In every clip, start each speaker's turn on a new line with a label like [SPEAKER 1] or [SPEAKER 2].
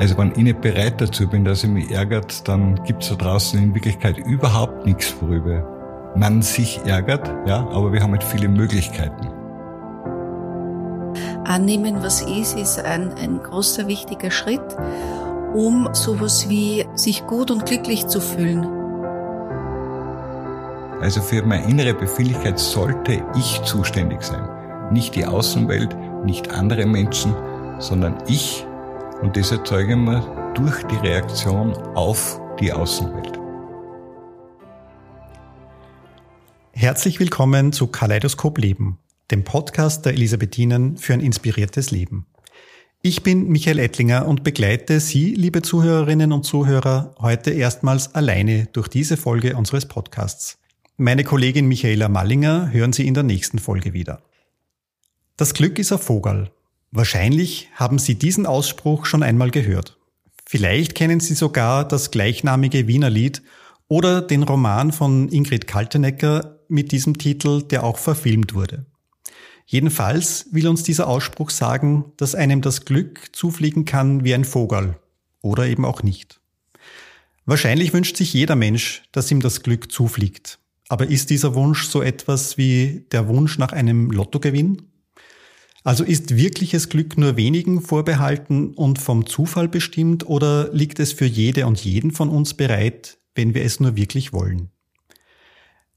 [SPEAKER 1] Also wenn ich nicht bereit dazu bin, dass ich mich ärgert, dann gibt es da draußen in Wirklichkeit überhaupt nichts, worüber man sich ärgert, ja, aber wir haben halt viele Möglichkeiten.
[SPEAKER 2] Annehmen, was ist, ist ein, ein großer, wichtiger Schritt, um sowas wie sich gut und glücklich zu fühlen.
[SPEAKER 1] Also für meine innere Befindlichkeit sollte ich zuständig sein. Nicht die Außenwelt, nicht andere Menschen, sondern ich. Und das erzeugen wir durch die Reaktion auf die Außenwelt.
[SPEAKER 3] Herzlich willkommen zu Kaleidoskop Leben, dem Podcast der Elisabethinen für ein inspiriertes Leben. Ich bin Michael Ettlinger und begleite Sie, liebe Zuhörerinnen und Zuhörer, heute erstmals alleine durch diese Folge unseres Podcasts. Meine Kollegin Michaela Mallinger hören Sie in der nächsten Folge wieder. Das Glück ist ein Vogel. Wahrscheinlich haben Sie diesen Ausspruch schon einmal gehört. Vielleicht kennen Sie sogar das gleichnamige Wiener Lied oder den Roman von Ingrid Kaltenecker mit diesem Titel, der auch verfilmt wurde. Jedenfalls will uns dieser Ausspruch sagen, dass einem das Glück zufliegen kann wie ein Vogel oder eben auch nicht. Wahrscheinlich wünscht sich jeder Mensch, dass ihm das Glück zufliegt. Aber ist dieser Wunsch so etwas wie der Wunsch nach einem Lottogewinn? Also ist wirkliches Glück nur wenigen vorbehalten und vom Zufall bestimmt oder liegt es für jede und jeden von uns bereit, wenn wir es nur wirklich wollen?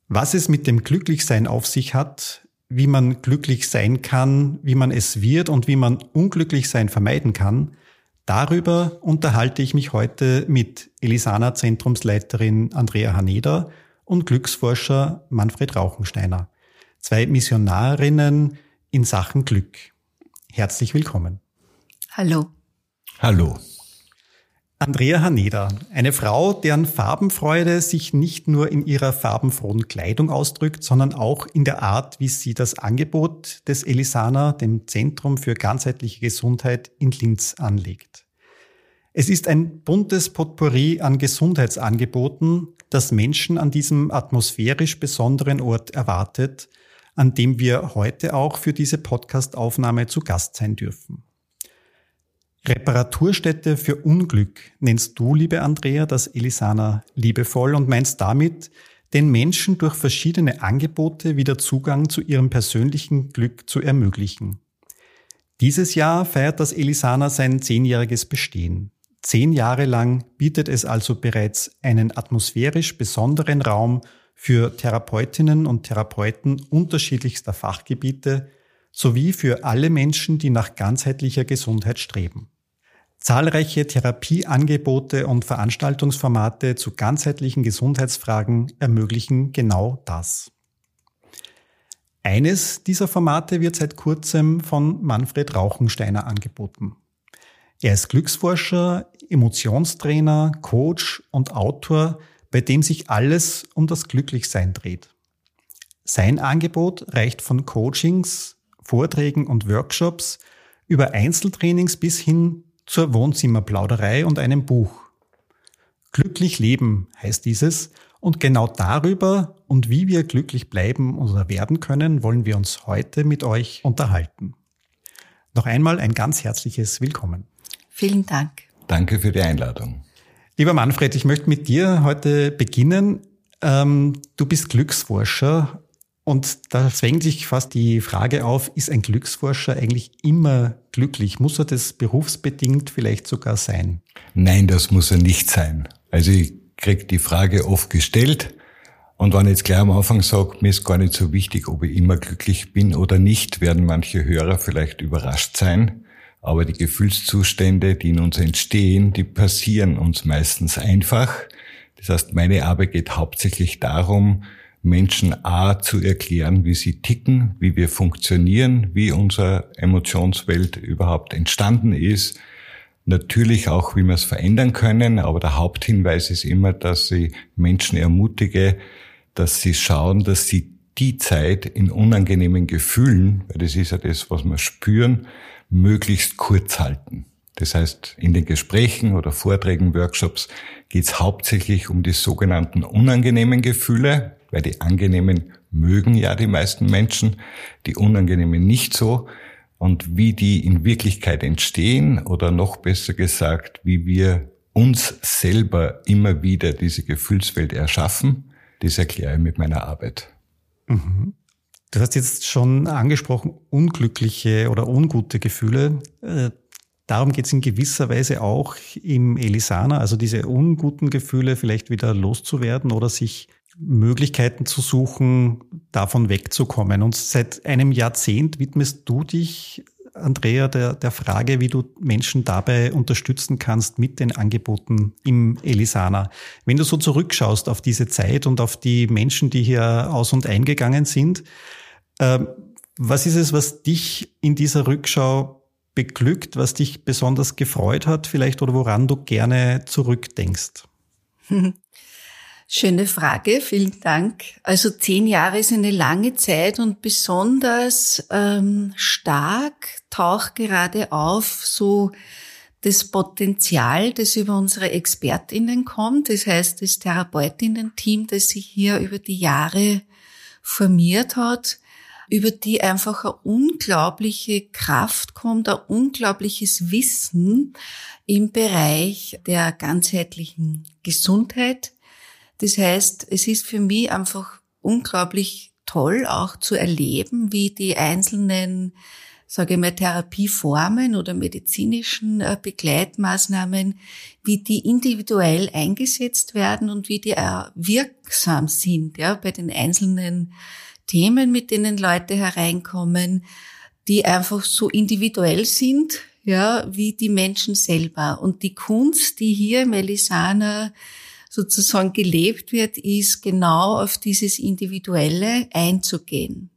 [SPEAKER 3] Was es mit dem Glücklichsein auf sich hat, wie man glücklich sein kann, wie man es wird und wie man unglücklich sein vermeiden kann, darüber unterhalte ich mich heute mit Elisana Zentrumsleiterin Andrea Haneda und Glücksforscher Manfred Rauchensteiner. Zwei Missionarinnen, in Sachen Glück. Herzlich willkommen.
[SPEAKER 2] Hallo.
[SPEAKER 1] Hallo.
[SPEAKER 3] Andrea Haneda, eine Frau, deren Farbenfreude sich nicht nur in ihrer farbenfrohen Kleidung ausdrückt, sondern auch in der Art, wie sie das Angebot des Elisana, dem Zentrum für ganzheitliche Gesundheit in Linz, anlegt. Es ist ein buntes Potpourri an Gesundheitsangeboten, das Menschen an diesem atmosphärisch besonderen Ort erwartet – an dem wir heute auch für diese Podcast-Aufnahme zu Gast sein dürfen. Reparaturstätte für Unglück nennst du, liebe Andrea, das Elisana liebevoll und meinst damit, den Menschen durch verschiedene Angebote wieder Zugang zu ihrem persönlichen Glück zu ermöglichen. Dieses Jahr feiert das Elisana sein zehnjähriges Bestehen. Zehn Jahre lang bietet es also bereits einen atmosphärisch besonderen Raum für Therapeutinnen und Therapeuten unterschiedlichster Fachgebiete sowie für alle Menschen, die nach ganzheitlicher Gesundheit streben. Zahlreiche Therapieangebote und Veranstaltungsformate zu ganzheitlichen Gesundheitsfragen ermöglichen genau das. Eines dieser Formate wird seit kurzem von Manfred Rauchensteiner angeboten. Er ist Glücksforscher, Emotionstrainer, Coach und Autor bei dem sich alles um das Glücklichsein dreht. Sein Angebot reicht von Coachings, Vorträgen und Workshops über Einzeltrainings bis hin zur Wohnzimmerplauderei und einem Buch. Glücklich leben heißt dieses und genau darüber und wie wir glücklich bleiben oder werden können, wollen wir uns heute mit euch unterhalten. Noch einmal ein ganz herzliches Willkommen.
[SPEAKER 2] Vielen Dank.
[SPEAKER 1] Danke für die Einladung.
[SPEAKER 3] Lieber Manfred, ich möchte mit dir heute beginnen. Ähm, du bist Glücksforscher und da zwängt sich fast die Frage auf, ist ein Glücksforscher eigentlich immer glücklich? Muss er das berufsbedingt vielleicht sogar sein?
[SPEAKER 1] Nein, das muss er nicht sein. Also ich kriege die Frage oft gestellt. Und wenn ich jetzt gleich am Anfang sage, mir ist gar nicht so wichtig, ob ich immer glücklich bin oder nicht, werden manche Hörer vielleicht überrascht sein. Aber die Gefühlszustände, die in uns entstehen, die passieren uns meistens einfach. Das heißt, meine Arbeit geht hauptsächlich darum, Menschen A zu erklären, wie sie ticken, wie wir funktionieren, wie unsere Emotionswelt überhaupt entstanden ist. Natürlich auch, wie wir es verändern können, aber der Haupthinweis ist immer, dass ich Menschen ermutige, dass sie schauen, dass sie die Zeit in unangenehmen Gefühlen, weil das ist ja das, was wir spüren, möglichst kurz halten. Das heißt, in den Gesprächen oder Vorträgen, Workshops geht es hauptsächlich um die sogenannten unangenehmen Gefühle, weil die angenehmen mögen ja die meisten Menschen, die unangenehmen nicht so. und wie die in Wirklichkeit entstehen oder noch besser gesagt, wie wir uns selber immer wieder diese Gefühlswelt erschaffen, das erkläre ich mit meiner Arbeit.
[SPEAKER 3] Mhm. Du hast jetzt schon angesprochen, unglückliche oder ungute Gefühle. Äh, darum geht es in gewisser Weise auch im Elisana, also diese unguten Gefühle vielleicht wieder loszuwerden oder sich Möglichkeiten zu suchen, davon wegzukommen. Und seit einem Jahrzehnt widmest du dich Andrea, der, der Frage, wie du Menschen dabei unterstützen kannst mit den Angeboten im Elisana. Wenn du so zurückschaust auf diese Zeit und auf die Menschen, die hier aus und eingegangen sind, äh, was ist es, was dich in dieser Rückschau beglückt, was dich besonders gefreut hat vielleicht oder woran du gerne zurückdenkst?
[SPEAKER 2] Schöne Frage, vielen Dank. Also zehn Jahre ist eine lange Zeit und besonders ähm, stark taucht gerade auf so das Potenzial, das über unsere ExpertInnen kommt. Das heißt, das Therapeutinnen-Team, das sich hier über die Jahre formiert hat, über die einfach eine unglaubliche Kraft kommt, ein unglaubliches Wissen im Bereich der ganzheitlichen Gesundheit, das heißt, es ist für mich einfach unglaublich toll auch zu erleben, wie die einzelnen, sage ich mal, Therapieformen oder medizinischen äh, Begleitmaßnahmen, wie die individuell eingesetzt werden und wie die auch wirksam sind, ja, bei den einzelnen Themen, mit denen Leute hereinkommen, die einfach so individuell sind, ja, wie die Menschen selber. Und die Kunst, die hier im Elisana sozusagen gelebt wird, ist genau auf dieses Individuelle einzugehen.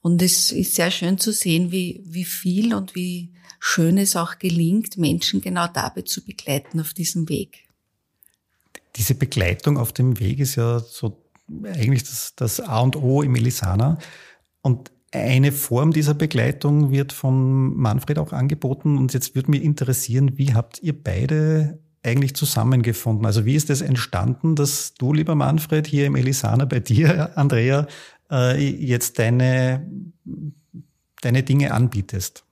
[SPEAKER 2] Und es ist sehr schön zu sehen, wie, wie viel und wie schön es auch gelingt, Menschen genau dabei zu begleiten auf diesem Weg.
[SPEAKER 3] Diese Begleitung auf dem Weg ist ja so eigentlich das, das A und O im Elisana. Und eine Form dieser Begleitung wird von Manfred auch angeboten. Und jetzt würde mich interessieren, wie habt ihr beide eigentlich zusammengefunden? Also wie ist es das entstanden, dass du, lieber Manfred, hier im Elisana bei dir, Andrea, äh, jetzt deine, deine Dinge anbietest?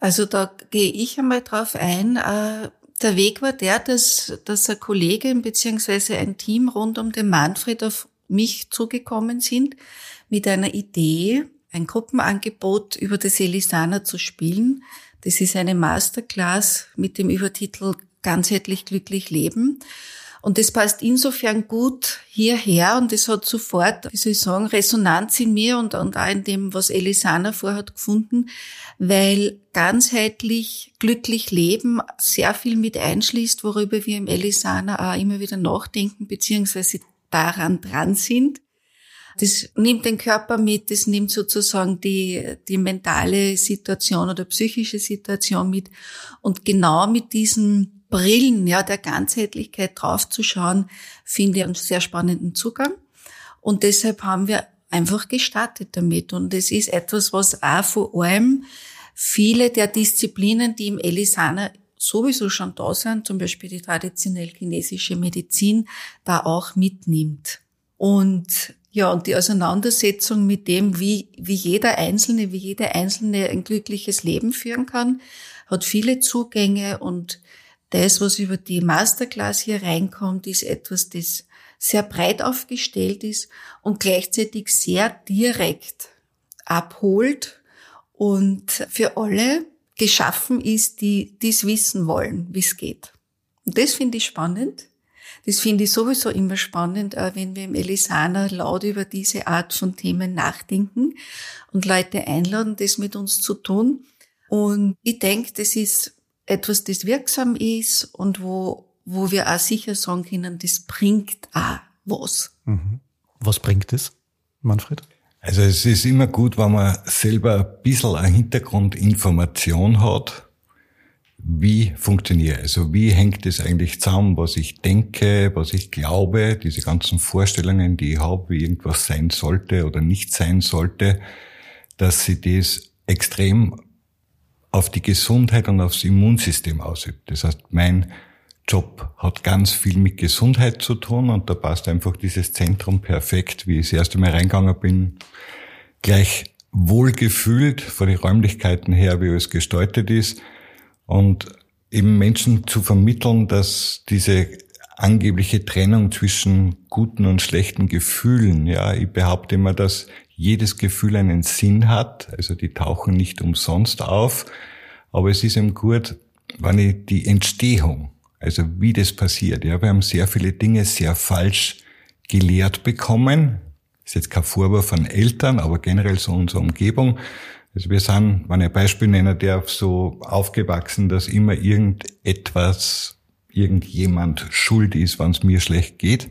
[SPEAKER 2] Also da gehe ich einmal drauf ein. Äh, der Weg war der, dass, dass eine Kollegin beziehungsweise ein Team rund um den Manfred auf mich zugekommen sind mit einer Idee, ein Gruppenangebot über das Elisana zu spielen. Das ist eine Masterclass mit dem Übertitel ganzheitlich glücklich leben. Und das passt insofern gut hierher und es hat sofort, wie soll ich sagen, Resonanz in mir und, und auch in dem, was Elisana vorhat, gefunden, weil ganzheitlich glücklich leben sehr viel mit einschließt, worüber wir im Elisana auch immer wieder nachdenken, beziehungsweise daran dran sind. Das nimmt den Körper mit, das nimmt sozusagen die, die mentale Situation oder psychische Situation mit. Und genau mit diesem Brillen ja, der Ganzheitlichkeit draufzuschauen, finde ich einen sehr spannenden Zugang. Und deshalb haben wir einfach gestartet damit. Und es ist etwas, was auch vor allem viele der Disziplinen, die im Elisana sowieso schon da sind, zum Beispiel die traditionell chinesische Medizin, da auch mitnimmt. Und ja, und die Auseinandersetzung mit dem, wie, wie jeder Einzelne, wie jede Einzelne ein glückliches Leben führen kann, hat viele Zugänge und das, was über die Masterclass hier reinkommt, ist etwas, das sehr breit aufgestellt ist und gleichzeitig sehr direkt abholt und für alle geschaffen ist, die dies wissen wollen, wie es geht. Und das finde ich spannend. Das finde ich sowieso immer spannend, wenn wir im Elisana laut über diese Art von Themen nachdenken und Leute einladen, das mit uns zu tun. Und ich denke, das ist etwas, das wirksam ist und wo, wo wir auch sicher sagen können, das bringt auch was.
[SPEAKER 3] Mhm. Was bringt es, Manfred?
[SPEAKER 1] Also es ist immer gut, wenn man selber ein bisschen eine Hintergrundinformation hat, wie funktioniert, also wie hängt es eigentlich zusammen, was ich denke, was ich glaube, diese ganzen Vorstellungen, die ich habe, wie irgendwas sein sollte oder nicht sein sollte, dass sie das extrem auf die Gesundheit und aufs Immunsystem ausübt. Das heißt, mein Job hat ganz viel mit Gesundheit zu tun und da passt einfach dieses Zentrum perfekt, wie ich das erste Mal reingegangen bin, gleich wohlgefühlt von den Räumlichkeiten her, wie es gestaltet ist und eben Menschen zu vermitteln, dass diese angebliche Trennung zwischen guten und schlechten Gefühlen, ja, ich behaupte immer, dass jedes Gefühl einen Sinn hat, also die tauchen nicht umsonst auf, aber es ist eben gut, wenn ich die Entstehung, also wie das passiert, ja, wir haben sehr viele Dinge sehr falsch gelehrt bekommen, ist jetzt kein Vorwurf von Eltern, aber generell so unsere Umgebung. Also wir sind, wenn ich ein Beispiel nennen darf, so aufgewachsen, dass immer irgendetwas, irgendjemand schuld ist, wenn es mir schlecht geht.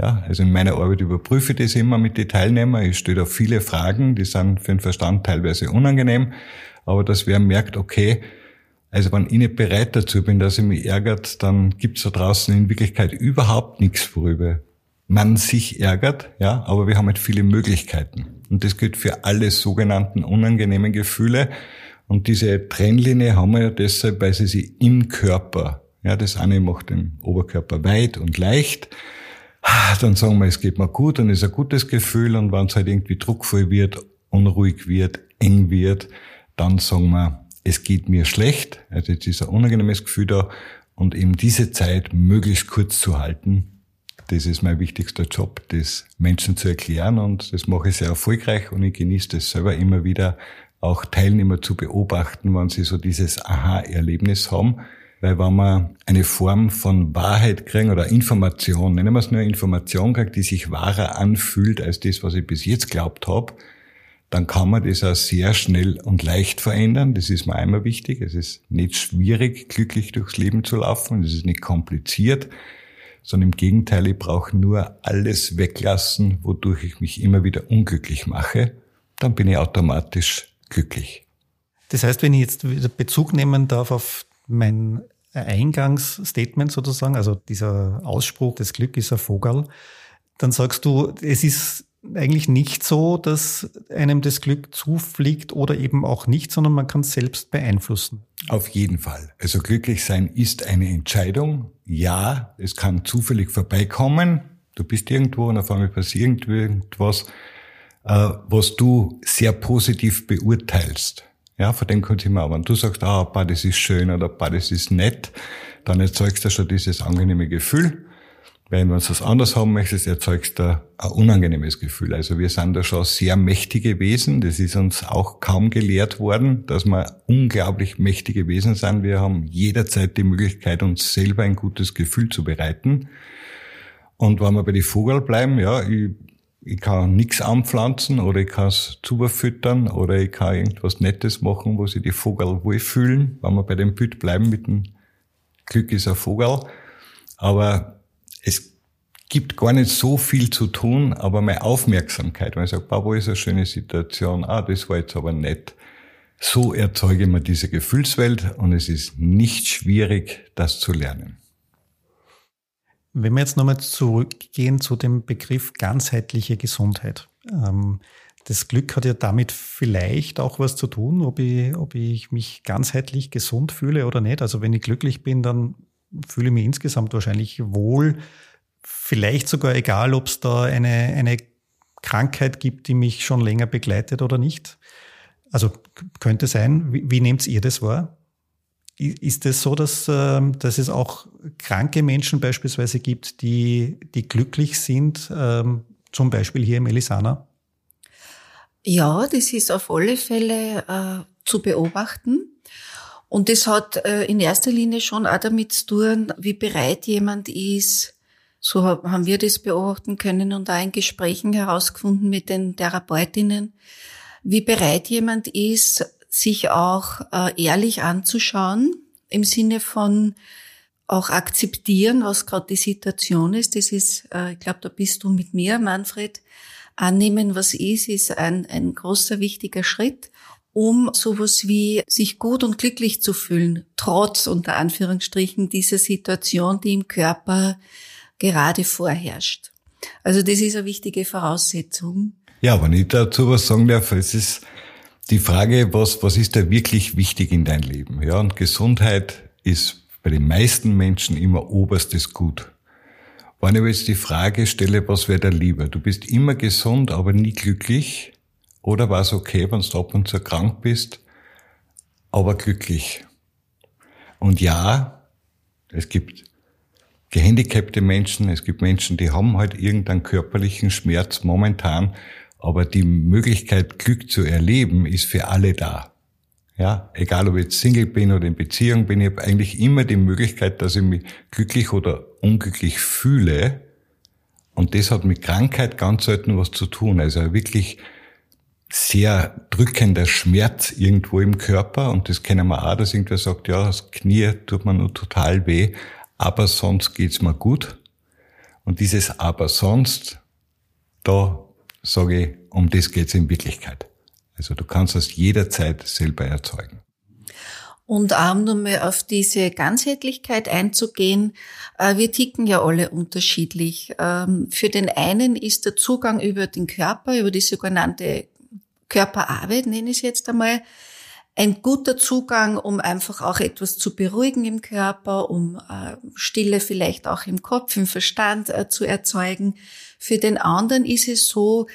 [SPEAKER 1] Ja, also in meiner Arbeit überprüfe ich das immer mit den Teilnehmern. Ich stelle da viele Fragen, die sind für den Verstand teilweise unangenehm, aber dass wer merkt, okay, also wenn ich nicht bereit dazu bin, dass ich mich ärgert, dann gibt's da draußen in Wirklichkeit überhaupt nichts, worüber man sich ärgert, ja, aber wir haben halt viele Möglichkeiten. Und das gilt für alle sogenannten unangenehmen Gefühle. Und diese Trennlinie haben wir ja deshalb, weil sie sie im Körper, ja, das eine macht den Oberkörper weit und leicht. Dann sagen wir, es geht mir gut, dann ist ein gutes Gefühl. Und wenn es halt irgendwie druckvoll wird, unruhig wird, eng wird, dann sagen wir, es geht mir schlecht. Also jetzt ist ein unangenehmes Gefühl da. Und eben diese Zeit möglichst kurz zu halten, das ist mein wichtigster Job, das Menschen zu erklären und das mache ich sehr erfolgreich und ich genieße das selber immer wieder, auch Teilnehmer zu beobachten, wenn sie so dieses Aha-Erlebnis haben. Weil wenn man eine Form von Wahrheit kriegen oder Information, nennen wir es nur Information kriegt, die sich wahrer anfühlt als das, was ich bis jetzt glaubt habe, dann kann man das auch sehr schnell und leicht verändern. Das ist mir einmal wichtig. Es ist nicht schwierig, glücklich durchs Leben zu laufen. Es ist nicht kompliziert sondern im Gegenteil, ich brauche nur alles weglassen, wodurch ich mich immer wieder unglücklich mache, dann bin ich automatisch glücklich.
[SPEAKER 3] Das heißt, wenn ich jetzt wieder Bezug nehmen darf auf mein Eingangsstatement sozusagen, also dieser Ausspruch, das Glück ist ein Vogel, dann sagst du, es ist eigentlich nicht so, dass einem das Glück zufliegt oder eben auch nicht, sondern man kann es selbst beeinflussen.
[SPEAKER 1] Auf jeden Fall. Also glücklich sein ist eine Entscheidung. Ja, es kann zufällig vorbeikommen. Du bist irgendwo und auf einmal passiert irgendwas, äh, was du sehr positiv beurteilst. Ja, von dem kommt immer, wenn du sagst, ah, oh, das ist schön oder das ist nett, dann erzeugst du schon dieses angenehme Gefühl. Wenn du was anders haben möchtest, erzeugst du ein unangenehmes Gefühl. Also wir sind da schon sehr mächtige Wesen. Das ist uns auch kaum gelehrt worden, dass wir unglaublich mächtige Wesen sind. Wir haben jederzeit die Möglichkeit, uns selber ein gutes Gefühl zu bereiten. Und wenn wir bei den Vogel bleiben, ja, ich, ich kann nichts anpflanzen oder ich kann es zuberfüttern oder ich kann irgendwas Nettes machen, wo sich die Vogel wohlfühlen. Wenn wir bei dem Bild bleiben mit dem Glück ist ein Vogel. Aber es gibt gar nicht so viel zu tun, aber meine Aufmerksamkeit, wenn ich sage, wo ist eine schöne Situation, ah, das war jetzt aber nett. So erzeuge ich mir diese Gefühlswelt und es ist nicht schwierig, das zu lernen.
[SPEAKER 3] Wenn wir jetzt nochmal zurückgehen zu dem Begriff ganzheitliche Gesundheit. Ähm, das Glück hat ja damit vielleicht auch was zu tun, ob ich, ob ich mich ganzheitlich gesund fühle oder nicht. Also wenn ich glücklich bin, dann fühle mich insgesamt wahrscheinlich wohl. Vielleicht sogar egal, ob es da eine, eine Krankheit gibt, die mich schon länger begleitet oder nicht. Also könnte sein. Wie, wie nehmt ihr das wahr? Ist es so, dass, ähm, dass es auch kranke Menschen beispielsweise gibt, die, die glücklich sind, ähm, zum Beispiel hier im Elisana?
[SPEAKER 2] Ja, das ist auf alle Fälle äh, zu beobachten. Und das hat äh, in erster Linie schon auch damit zu tun, wie bereit jemand ist. So haben wir das beobachten können und auch in Gesprächen herausgefunden mit den Therapeutinnen, wie bereit jemand ist, sich auch äh, ehrlich anzuschauen, im Sinne von auch akzeptieren, was gerade die Situation ist. Das ist, äh, ich glaube, da bist du mit mir, Manfred. Annehmen, was ist, ist ein, ein großer, wichtiger Schritt um sowas wie sich gut und glücklich zu fühlen, trotz unter Anführungsstrichen dieser Situation, die im Körper gerade vorherrscht. Also das ist eine wichtige Voraussetzung.
[SPEAKER 1] Ja, wenn ich dazu was sagen darf, es ist die Frage, was, was ist da wirklich wichtig in dein Leben? Ja, und Gesundheit ist bei den meisten Menschen immer oberstes Gut. Wenn ich jetzt die Frage stelle, was wäre da lieber? Du bist immer gesund, aber nie glücklich oder war es okay, wenn du ab und zu krank bist, aber glücklich? Und ja, es gibt gehandicapte Menschen, es gibt Menschen, die haben halt irgendeinen körperlichen Schmerz momentan, aber die Möglichkeit, Glück zu erleben, ist für alle da. Ja, egal ob ich jetzt Single bin oder in Beziehung bin, ich habe eigentlich immer die Möglichkeit, dass ich mich glücklich oder unglücklich fühle. Und das hat mit Krankheit ganz selten was zu tun. Also wirklich sehr drückender Schmerz irgendwo im Körper. Und das kennen wir auch, dass irgendwer sagt, ja, das Knie tut mir nur total weh, aber sonst geht's mir gut. Und dieses aber sonst, da sage ich, um das geht's in Wirklichkeit. Also du kannst das jederzeit selber erzeugen.
[SPEAKER 2] Und auch um nochmal auf diese Ganzheitlichkeit einzugehen, äh, wir ticken ja alle unterschiedlich. Ähm, für den einen ist der Zugang über den Körper, über die sogenannte Körperarbeit, nenne ich es jetzt einmal, ein guter Zugang, um einfach auch etwas zu beruhigen im Körper, um äh, Stille vielleicht auch im Kopf, im Verstand äh, zu erzeugen. Für den anderen ist es so,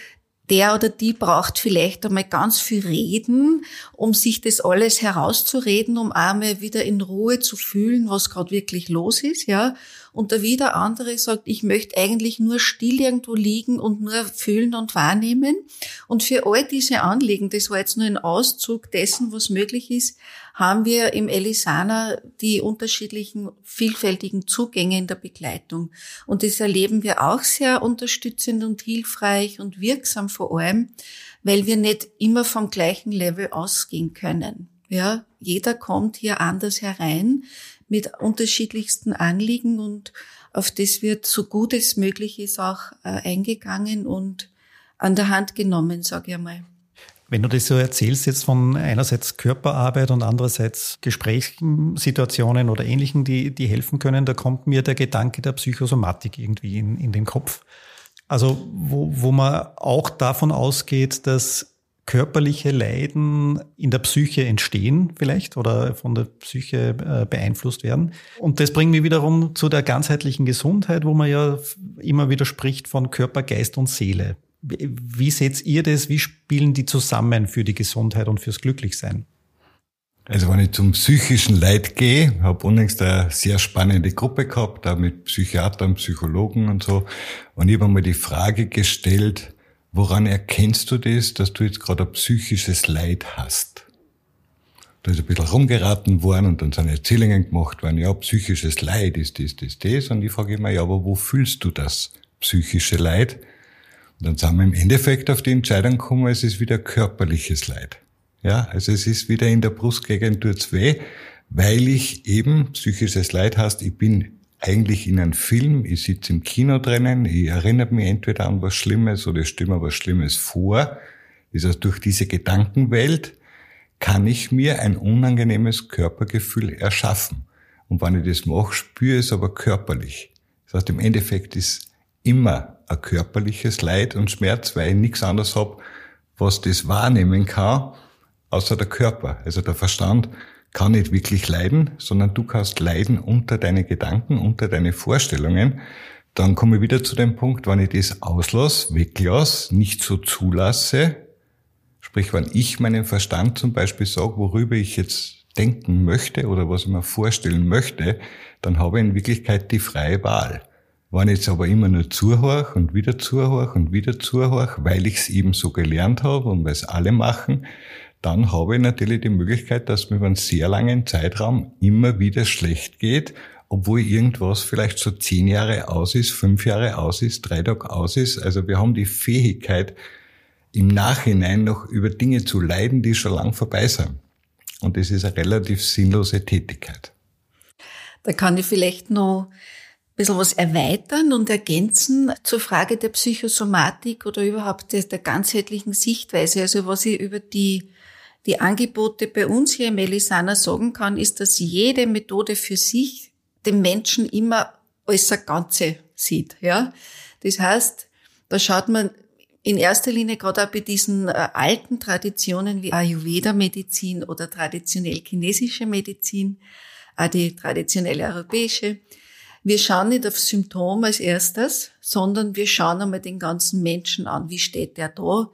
[SPEAKER 2] der oder die braucht vielleicht einmal ganz viel reden, um sich das alles herauszureden, um einmal wieder in Ruhe zu fühlen, was gerade wirklich los ist, ja. Und der wieder andere sagt, ich möchte eigentlich nur still irgendwo liegen und nur fühlen und wahrnehmen. Und für all diese Anliegen, das war jetzt nur ein Auszug dessen, was möglich ist, haben wir im Elisana die unterschiedlichen vielfältigen Zugänge in der Begleitung. Und das erleben wir auch sehr unterstützend und hilfreich und wirksam vor allem, weil wir nicht immer vom gleichen Level ausgehen können. Ja, jeder kommt hier anders herein mit unterschiedlichsten Anliegen und auf das wird so gut es möglich ist auch äh, eingegangen und an der Hand genommen, sage ich einmal.
[SPEAKER 3] Wenn du das so erzählst, jetzt von einerseits Körperarbeit und andererseits Gesprächssituationen oder Ähnlichen, die, die helfen können, da kommt mir der Gedanke der Psychosomatik irgendwie in, in den Kopf. Also wo, wo man auch davon ausgeht, dass körperliche Leiden in der Psyche entstehen vielleicht oder von der Psyche äh, beeinflusst werden. Und das bringt mich wiederum zu der ganzheitlichen Gesundheit, wo man ja immer wieder spricht von Körper, Geist und Seele. Wie seht ihr das? Wie spielen die zusammen für die Gesundheit und fürs Glücklichsein?
[SPEAKER 1] Also wenn ich zum psychischen Leid gehe, habe unlängst eine sehr spannende Gruppe gehabt, da mit Psychiatern, Psychologen und so. Und ich habe mir die Frage gestellt, woran erkennst du das, dass du jetzt gerade ein psychisches Leid hast? Da ist ein bisschen rumgeraten worden und dann sind Erzählungen gemacht worden, ja, psychisches Leid ist das, das, das. Und ich frage immer, ja, aber wo fühlst du das psychische Leid? Und dann sind wir im Endeffekt auf die Entscheidung gekommen, es ist wieder körperliches Leid. Ja, also es ist wieder in der Brustgegend tut's weh, weil ich eben psychisches Leid hast, ich bin eigentlich in einem Film, ich sitze im Kino drinnen, ich erinnere mich entweder an was Schlimmes oder ich stelle mir was Schlimmes vor. Das heißt, durch diese Gedankenwelt kann ich mir ein unangenehmes Körpergefühl erschaffen. Und wenn ich das mache, spüre ich es aber körperlich. Das heißt, im Endeffekt ist immer ein körperliches Leid und Schmerz, weil ich nichts anderes habe, was das wahrnehmen kann, außer der Körper. Also der Verstand kann nicht wirklich leiden, sondern du kannst leiden unter deine Gedanken, unter deine Vorstellungen. Dann komme ich wieder zu dem Punkt, wenn ich das auslasse, weglasse, nicht so zulasse, sprich, wenn ich meinen Verstand zum Beispiel sage, worüber ich jetzt denken möchte oder was ich mir vorstellen möchte, dann habe ich in Wirklichkeit die freie Wahl. Wenn ich jetzt aber immer nur zuhöre und wieder zuhöre und wieder zuhöre, weil ich es eben so gelernt habe und weil es alle machen, dann habe ich natürlich die Möglichkeit, dass mir über einen sehr langen Zeitraum immer wieder schlecht geht, obwohl irgendwas vielleicht so zehn Jahre aus ist, fünf Jahre aus ist, drei Tage aus ist. Also wir haben die Fähigkeit, im Nachhinein noch über Dinge zu leiden, die schon lang vorbei sind. Und das ist eine relativ sinnlose Tätigkeit.
[SPEAKER 2] Da kann ich vielleicht noch bisschen was erweitern und ergänzen zur Frage der Psychosomatik oder überhaupt der, der ganzheitlichen Sichtweise. Also was ich über die, die Angebote bei uns hier im Melisana sagen kann, ist, dass jede Methode für sich den Menschen immer als ein Ganze sieht. Ja, Das heißt, da schaut man in erster Linie gerade auch bei diesen äh, alten Traditionen wie Ayurveda-Medizin oder traditionell chinesische Medizin, auch die traditionelle europäische, wir schauen nicht auf Symptom als erstes, sondern wir schauen einmal den ganzen Menschen an. Wie steht der da?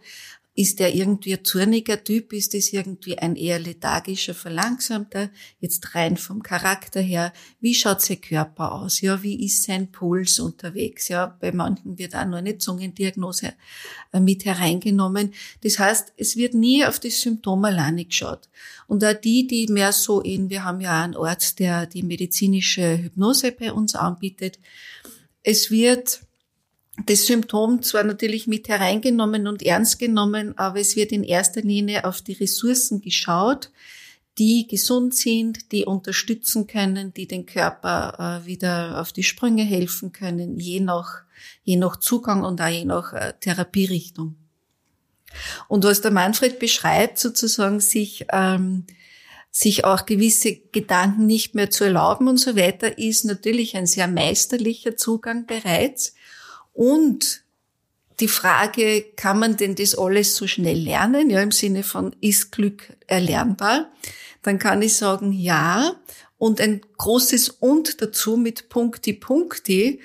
[SPEAKER 2] Ist der irgendwie ein zorniger Typ? Ist es irgendwie ein eher lethargischer, verlangsamter? Jetzt rein vom Charakter her. Wie schaut sein Körper aus? Ja, wie ist sein Puls unterwegs? Ja, bei manchen wird auch nur eine Zungendiagnose äh, mit hereingenommen. Das heißt, es wird nie auf das Symptom alleine geschaut. Und auch die, die mehr so in, wir haben ja auch einen Arzt, der die medizinische Hypnose bei uns anbietet. Es wird das Symptom zwar natürlich mit hereingenommen und ernst genommen, aber es wird in erster Linie auf die Ressourcen geschaut, die gesund sind, die unterstützen können, die den Körper äh, wieder auf die Sprünge helfen können, je nach, je nach Zugang und auch je nach äh, Therapierichtung. Und was der Manfred beschreibt, sozusagen sich, ähm, sich auch gewisse Gedanken nicht mehr zu erlauben und so weiter, ist natürlich ein sehr meisterlicher Zugang bereits. Und die Frage, kann man denn das alles so schnell lernen? Ja, im Sinne von, ist Glück erlernbar? Dann kann ich sagen, ja. Und ein großes Und dazu mit Punkti Punkti,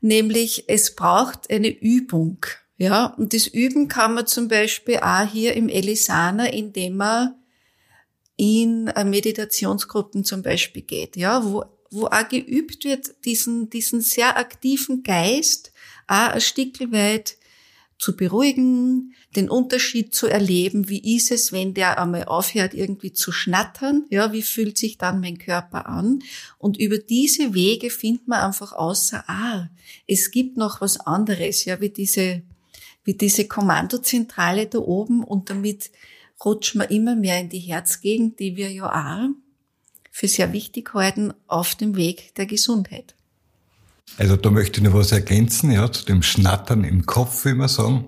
[SPEAKER 2] nämlich es braucht eine Übung. Ja, und das Üben kann man zum Beispiel auch hier im Elisana, indem man in Meditationsgruppen zum Beispiel geht, ja, wo, wo auch geübt wird, diesen, diesen sehr aktiven Geist auch ein Stück weit zu beruhigen, den Unterschied zu erleben, wie ist es, wenn der einmal aufhört, irgendwie zu schnattern, ja, wie fühlt sich dann mein Körper an? Und über diese Wege findet man einfach außer, ah, es gibt noch was anderes, ja, wie diese, wie diese Kommandozentrale da oben und damit rutscht man immer mehr in die Herzgegend, die wir ja auch für sehr wichtig halten auf dem Weg der Gesundheit.
[SPEAKER 1] Also da möchte ich noch was ergänzen, ja, zu dem Schnattern im Kopf, wie wir sagen.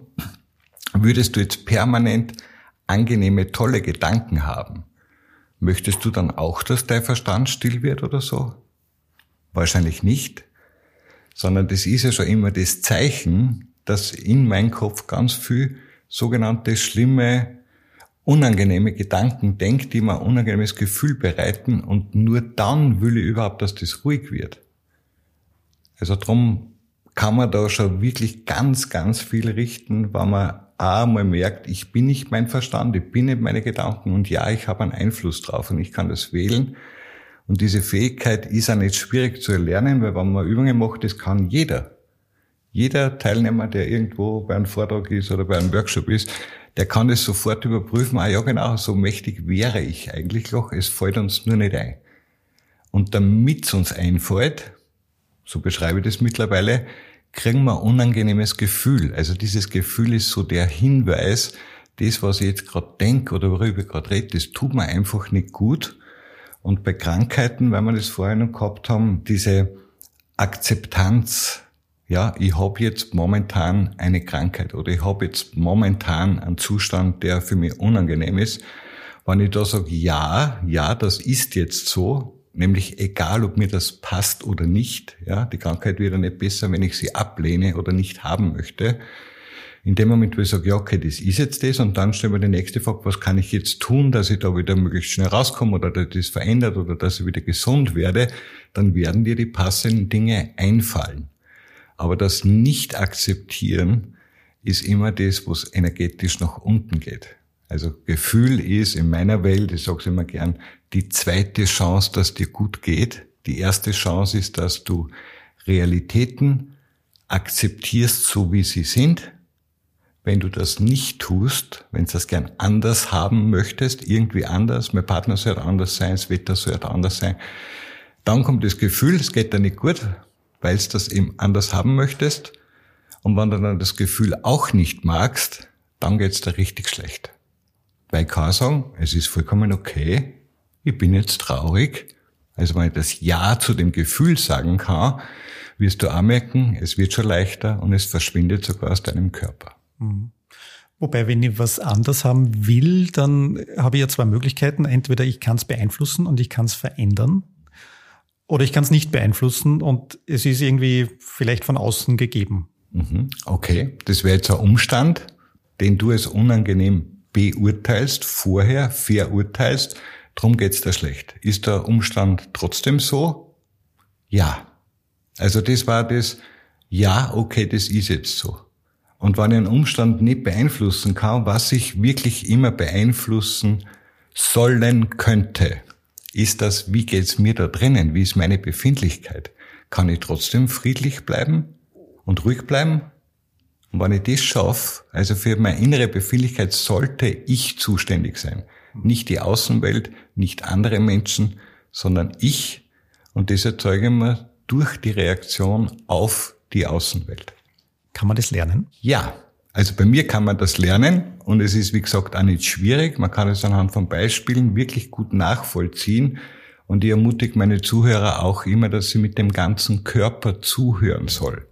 [SPEAKER 1] Würdest du jetzt permanent angenehme, tolle Gedanken haben, möchtest du dann auch, dass dein Verstand still wird oder so? Wahrscheinlich nicht, sondern das ist ja schon immer das Zeichen, dass in meinem Kopf ganz viel sogenannte schlimme, unangenehme Gedanken denkt, die mir ein unangenehmes Gefühl bereiten und nur dann will ich überhaupt, dass das ruhig wird. Also drum kann man da schon wirklich ganz, ganz viel richten, wenn man einmal merkt, ich bin nicht mein Verstand, ich bin nicht meine Gedanken und ja, ich habe einen Einfluss drauf und ich kann das wählen. Und diese Fähigkeit ist auch nicht schwierig zu erlernen, weil wenn man Übungen macht, das kann jeder. Jeder Teilnehmer, der irgendwo bei einem Vortrag ist oder bei einem Workshop ist, der kann das sofort überprüfen, ah ja genau, so mächtig wäre ich eigentlich noch, es fällt uns nur nicht ein. Und damit es uns einfällt, so beschreibe ich das mittlerweile, kriegen wir ein unangenehmes Gefühl. Also dieses Gefühl ist so der Hinweis, das, was ich jetzt gerade denke oder worüber ich gerade rede, das tut mir einfach nicht gut. Und bei Krankheiten, weil wir das vorher noch gehabt haben, diese Akzeptanz, ja, ich habe jetzt momentan eine Krankheit oder ich habe jetzt momentan einen Zustand, der für mich unangenehm ist. Wenn ich da sage, ja, ja, das ist jetzt so, Nämlich egal, ob mir das passt oder nicht. Ja, die Krankheit wird ja nicht besser, wenn ich sie ablehne oder nicht haben möchte. In dem Moment, wo ich sage, ja, okay, das ist jetzt das, und dann stellen wir die nächste Frage, was kann ich jetzt tun, dass ich da wieder möglichst schnell rauskomme oder dass das verändert oder dass ich wieder gesund werde, dann werden dir die passenden Dinge einfallen. Aber das Nicht-Akzeptieren ist immer das, was energetisch nach unten geht. Also Gefühl ist in meiner Welt, ich sage es immer gern, die zweite Chance, dass dir gut geht. Die erste Chance ist, dass du Realitäten akzeptierst, so wie sie sind. Wenn du das nicht tust, wenn du das gern anders haben möchtest, irgendwie anders, mein Partner soll anders sein, das Wetter soll anders sein, dann kommt das Gefühl, es geht dir nicht gut, weil du das eben anders haben möchtest. Und wenn du dann das Gefühl auch nicht magst, dann geht's dir richtig schlecht. Weil ich kann sagen, es ist vollkommen okay, ich bin jetzt traurig. Also wenn ich das Ja zu dem Gefühl sagen kann, wirst du auch merken, es wird schon leichter und es verschwindet sogar aus deinem Körper. Mhm.
[SPEAKER 3] Wobei, wenn ich was anders haben will, dann habe ich ja zwei Möglichkeiten. Entweder ich kann es beeinflussen und ich kann es verändern. Oder ich kann es nicht beeinflussen und es ist irgendwie vielleicht von außen gegeben.
[SPEAKER 1] Mhm. Okay, das wäre jetzt ein Umstand, den du als unangenehm beurteilst, vorher verurteilst, drum geht's da schlecht. Ist der Umstand trotzdem so? Ja. Also das war das, ja, okay, das ist jetzt so. Und wenn ich einen Umstand nicht beeinflussen kann, was ich wirklich immer beeinflussen sollen könnte, ist das, wie geht's mir da drinnen? Wie ist meine Befindlichkeit? Kann ich trotzdem friedlich bleiben und ruhig bleiben? Und wenn ich das schaffe, also für meine innere Befindlichkeit sollte ich zuständig sein. Nicht die Außenwelt, nicht andere Menschen, sondern ich. Und das erzeuge ich mir durch die Reaktion auf die Außenwelt.
[SPEAKER 3] Kann man das lernen?
[SPEAKER 1] Ja. Also bei mir kann man das lernen und es ist, wie gesagt, auch nicht schwierig. Man kann es anhand von Beispielen wirklich gut nachvollziehen. Und ich ermutige meine Zuhörer auch immer, dass sie mit dem ganzen Körper zuhören sollen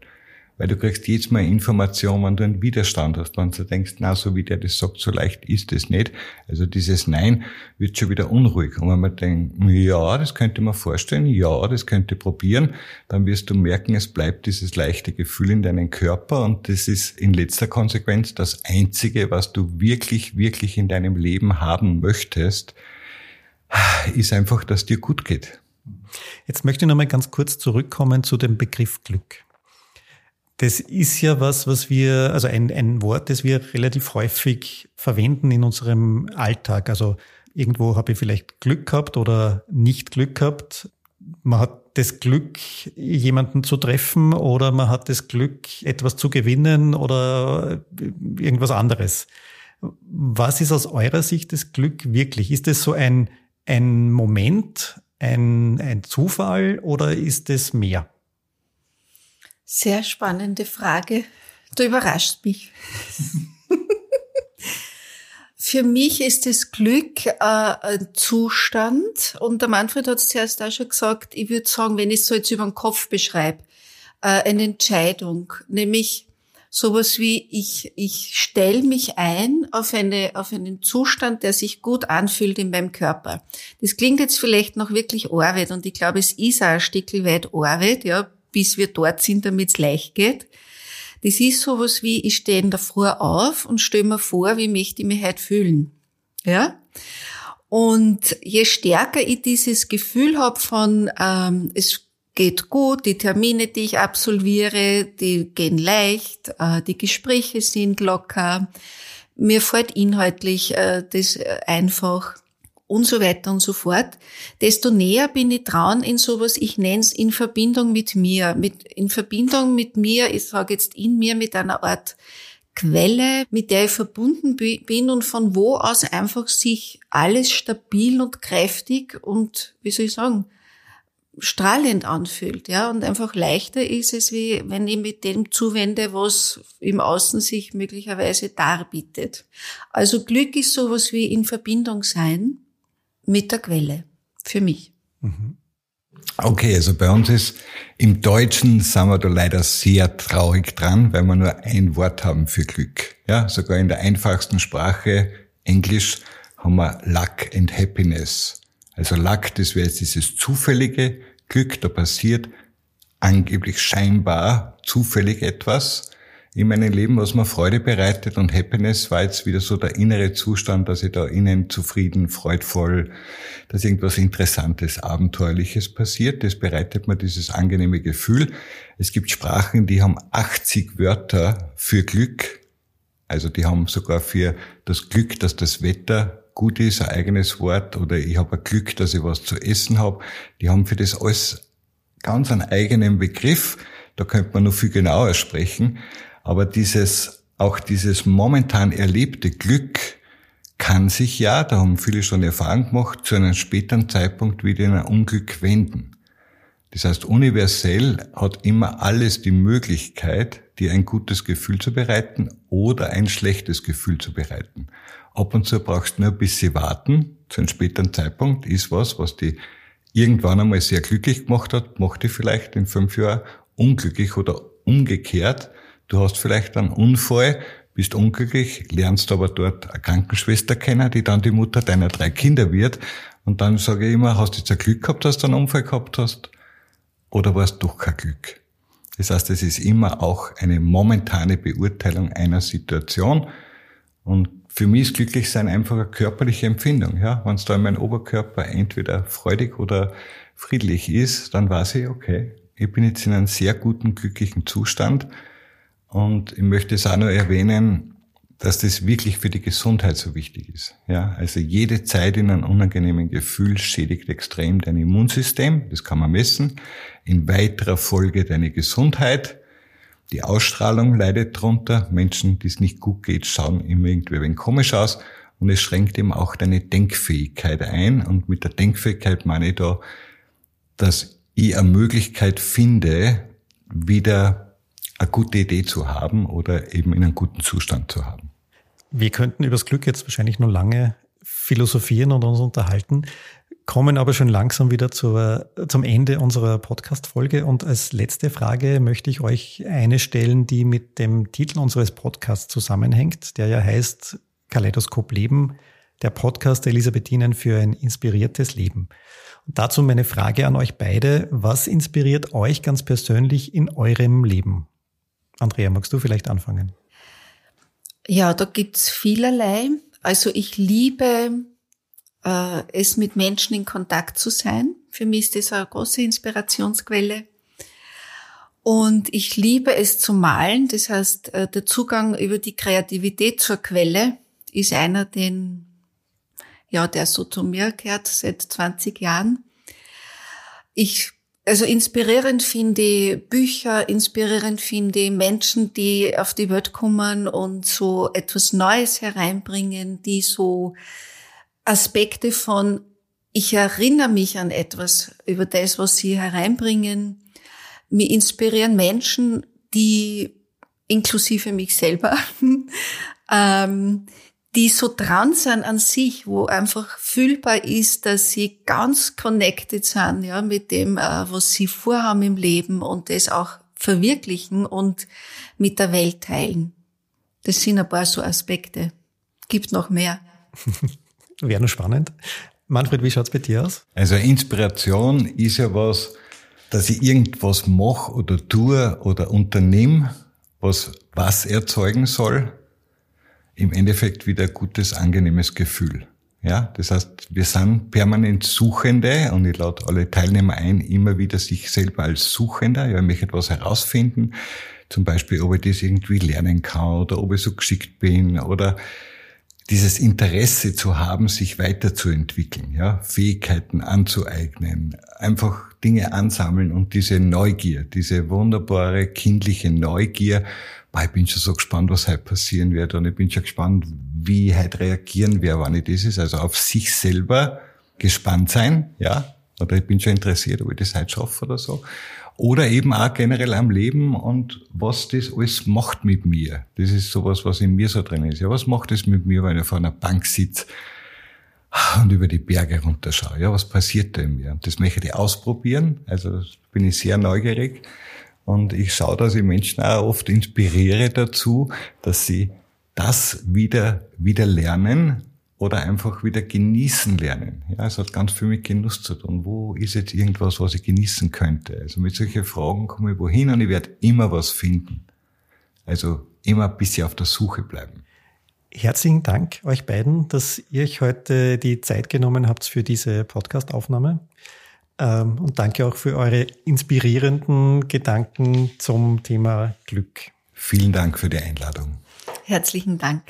[SPEAKER 1] weil du kriegst jetzt mal Information, wenn du einen Widerstand hast, wenn du denkst, na, so wie der das sagt, so leicht ist es nicht. Also dieses Nein wird schon wieder unruhig. Und wenn man denkt, ja, das könnte man vorstellen, ja, das könnte probieren, dann wirst du merken, es bleibt dieses leichte Gefühl in deinem Körper und das ist in letzter Konsequenz das Einzige, was du wirklich, wirklich in deinem Leben haben möchtest, ist einfach, dass dir gut geht.
[SPEAKER 3] Jetzt möchte ich nochmal ganz kurz zurückkommen zu dem Begriff Glück. Das ist ja was, was wir, also ein, ein Wort, das wir relativ häufig verwenden in unserem Alltag. Also irgendwo habe ich vielleicht Glück gehabt oder nicht Glück gehabt. Man hat das Glück, jemanden zu treffen oder man hat das Glück, etwas zu gewinnen oder irgendwas anderes. Was ist aus eurer Sicht das Glück wirklich? Ist es so ein, ein Moment, ein, ein Zufall oder ist es mehr?
[SPEAKER 2] Sehr spannende Frage. Du überraschst mich. Für mich ist das Glück äh, ein Zustand und der Manfred hat es zuerst auch schon gesagt, ich würde sagen, wenn ich es so jetzt über den Kopf beschreibe, äh, eine Entscheidung, nämlich sowas wie ich, ich stelle mich ein auf, eine, auf einen Zustand, der sich gut anfühlt in meinem Körper. Das klingt jetzt vielleicht noch wirklich Arbeit und ich glaube, es ist auch ein Stück weit Arbeit, ja, bis wir dort sind, damit es leicht geht. Das ist sowas wie, ich stehe in der Früh auf und stelle mir vor, wie möchte ich mich heute fühlen. Ja? Und je stärker ich dieses Gefühl habe von, ähm, es geht gut, die Termine, die ich absolviere, die gehen leicht, äh, die Gespräche sind locker, mir fällt inhaltlich äh, das äh, einfach und so weiter und so fort, desto näher bin ich dran in sowas, ich nenne es in Verbindung mit mir, mit, in Verbindung mit mir, ich sage jetzt in mir mit einer Art Quelle, mit der ich verbunden bin und von wo aus einfach sich alles stabil und kräftig und, wie soll ich sagen, strahlend anfühlt, ja, und einfach leichter ist es, wie wenn ich mit dem zuwende, was im Außen sich möglicherweise darbietet. Also Glück ist sowas wie in Verbindung sein mit der Quelle. Für mich. Mhm.
[SPEAKER 1] Okay, also bei uns ist im Deutschen sind wir da leider sehr traurig dran, weil wir nur ein Wort haben für Glück. Ja, sogar in der einfachsten Sprache Englisch haben wir Luck and Happiness. Also Luck, das wäre jetzt dieses zufällige Glück, da passiert angeblich scheinbar zufällig etwas in meinem Leben, was mir Freude bereitet und Happiness war jetzt wieder so der innere Zustand, dass ich da innen zufrieden, freudvoll, dass irgendwas Interessantes, Abenteuerliches passiert. Das bereitet mir dieses angenehme Gefühl. Es gibt Sprachen, die haben 80 Wörter für Glück. Also die haben sogar für das Glück, dass das Wetter gut ist, ein eigenes Wort oder ich habe ein Glück, dass ich was zu essen habe. Die haben für das alles ganz einen eigenen Begriff. Da könnte man noch viel genauer sprechen. Aber dieses, auch dieses momentan erlebte Glück kann sich ja, da haben viele schon Erfahrung gemacht, zu einem späteren Zeitpunkt wieder in ein Unglück wenden. Das heißt, universell hat immer alles die Möglichkeit, dir ein gutes Gefühl zu bereiten oder ein schlechtes Gefühl zu bereiten. Ab und zu brauchst du nur ein bisschen warten, zu einem späteren Zeitpunkt ist was, was die irgendwann einmal sehr glücklich gemacht hat, macht die vielleicht in fünf Jahren unglücklich oder umgekehrt, Du hast vielleicht einen Unfall, bist unglücklich, lernst aber dort eine Krankenschwester kennen, die dann die Mutter deiner drei Kinder wird. Und dann sage ich immer, hast du jetzt ein Glück gehabt, dass du einen Unfall gehabt hast? Oder war es doch kein Glück? Das heißt, es ist immer auch eine momentane Beurteilung einer Situation. Und für mich ist Glücklichsein einfach eine körperliche Empfindung. Ja? Wenn es da in meinem Oberkörper entweder freudig oder friedlich ist, dann weiß ich, okay, ich bin jetzt in einem sehr guten, glücklichen Zustand. Und ich möchte es auch noch erwähnen, dass das wirklich für die Gesundheit so wichtig ist. Ja, also jede Zeit in einem unangenehmen Gefühl schädigt extrem dein Immunsystem. Das kann man messen. In weiterer Folge deine Gesundheit. Die Ausstrahlung leidet drunter. Menschen, die es nicht gut geht, schauen immer irgendwie ein komisch aus. Und es schränkt eben auch deine Denkfähigkeit ein. Und mit der Denkfähigkeit meine ich da, dass ich eine Möglichkeit finde, wieder eine gute Idee zu haben oder eben in einem guten Zustand zu haben.
[SPEAKER 3] Wir könnten über das Glück jetzt wahrscheinlich noch lange philosophieren und uns unterhalten, kommen aber schon langsam wieder zur, zum Ende unserer Podcast-Folge. Und als letzte Frage möchte ich euch eine stellen, die mit dem Titel unseres Podcasts zusammenhängt, der ja heißt Kaleidoskop Leben, der Podcast der Elisabethinen für ein inspiriertes Leben. Und dazu meine Frage an euch beide. Was inspiriert euch ganz persönlich in eurem Leben? Andrea, magst du vielleicht anfangen?
[SPEAKER 2] Ja, da gibt's vielerlei. Also ich liebe äh, es, mit Menschen in Kontakt zu sein. Für mich ist das eine große Inspirationsquelle. Und ich liebe es zu malen. Das heißt, äh, der Zugang über die Kreativität zur Quelle ist einer, den, ja, der so zu mir gehört seit 20 Jahren. Ich also inspirierend finde ich Bücher, inspirierend finde ich Menschen, die auf die Welt kommen und so etwas Neues hereinbringen, die so Aspekte von, ich erinnere mich an etwas über das, was sie hereinbringen. Mir inspirieren Menschen, die inklusive mich selber, ähm, die so dran sind an sich, wo einfach fühlbar ist, dass sie ganz connected sind, ja, mit dem, äh, was sie vorhaben im Leben und das auch verwirklichen und mit der Welt teilen. Das sind ein paar so Aspekte. Gibt noch mehr.
[SPEAKER 3] Wäre noch spannend. Manfred, wie schaut's bei dir aus?
[SPEAKER 1] Also Inspiration ist ja was, dass ich irgendwas mache oder tue oder unternehme, was was erzeugen soll im Endeffekt wieder gutes, angenehmes Gefühl. Ja, das heißt, wir sind permanent Suchende und ich lade alle Teilnehmer ein, immer wieder sich selber als Suchender, ja, ich möchte etwas herausfinden, zum Beispiel, ob ich das irgendwie lernen kann oder ob ich so geschickt bin oder dieses Interesse zu haben, sich weiterzuentwickeln, ja, Fähigkeiten anzueignen, einfach Dinge ansammeln und diese Neugier, diese wunderbare kindliche Neugier, ich bin schon so gespannt, was heute passieren wird und ich bin schon gespannt, wie heute reagieren wer, wann ich das ist. Also auf sich selber gespannt sein, ja. Oder ich bin schon interessiert, ob ich das heute schaffe oder so. Oder eben auch generell am Leben und was das alles macht mit mir. Das ist sowas, was in mir so drin ist. Ja, was macht es mit mir, wenn ich vor einer Bank sitze und über die Berge runterschaue? Ja, was passiert da in mir? Und das möchte ich ausprobieren. Also bin ich sehr neugierig. Und ich schaue, dass ich Menschen auch oft inspiriere dazu, dass sie das wieder, wieder lernen oder einfach wieder genießen lernen. Ja, es hat ganz viel mit Genuss zu tun. Wo ist jetzt irgendwas, was ich genießen könnte? Also mit solchen Fragen komme ich wohin und ich werde immer was finden. Also immer ein bisschen auf der Suche bleiben.
[SPEAKER 3] Herzlichen Dank euch beiden, dass ihr euch heute die Zeit genommen habt für diese Podcastaufnahme. Ähm, und danke auch für eure inspirierenden Gedanken zum Thema Glück.
[SPEAKER 1] Vielen Dank für die Einladung.
[SPEAKER 2] Herzlichen Dank.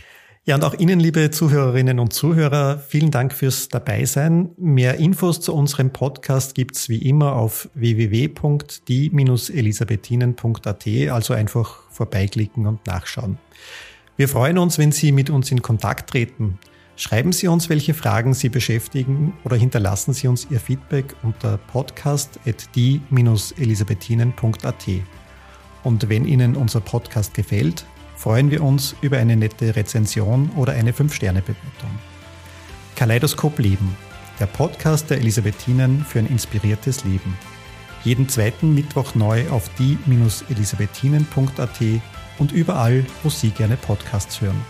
[SPEAKER 3] Ja, und auch Ihnen, liebe Zuhörerinnen und Zuhörer, vielen Dank fürs Dabeisein. Mehr Infos zu unserem Podcast gibt's wie immer auf www.die-elisabethinen.at, also einfach vorbeiklicken und nachschauen. Wir freuen uns, wenn Sie mit uns in Kontakt treten. Schreiben Sie uns, welche Fragen Sie beschäftigen oder hinterlassen Sie uns Ihr Feedback unter podcast.die-elisabethinen.at. Und wenn Ihnen unser Podcast gefällt, freuen wir uns über eine nette Rezension oder eine 5-Sterne-Bewertung. Kaleidoskop Leben, der Podcast der Elisabethinen für ein inspiriertes Leben. Jeden zweiten Mittwoch neu auf die-elisabethinen.at und überall, wo Sie gerne Podcasts hören.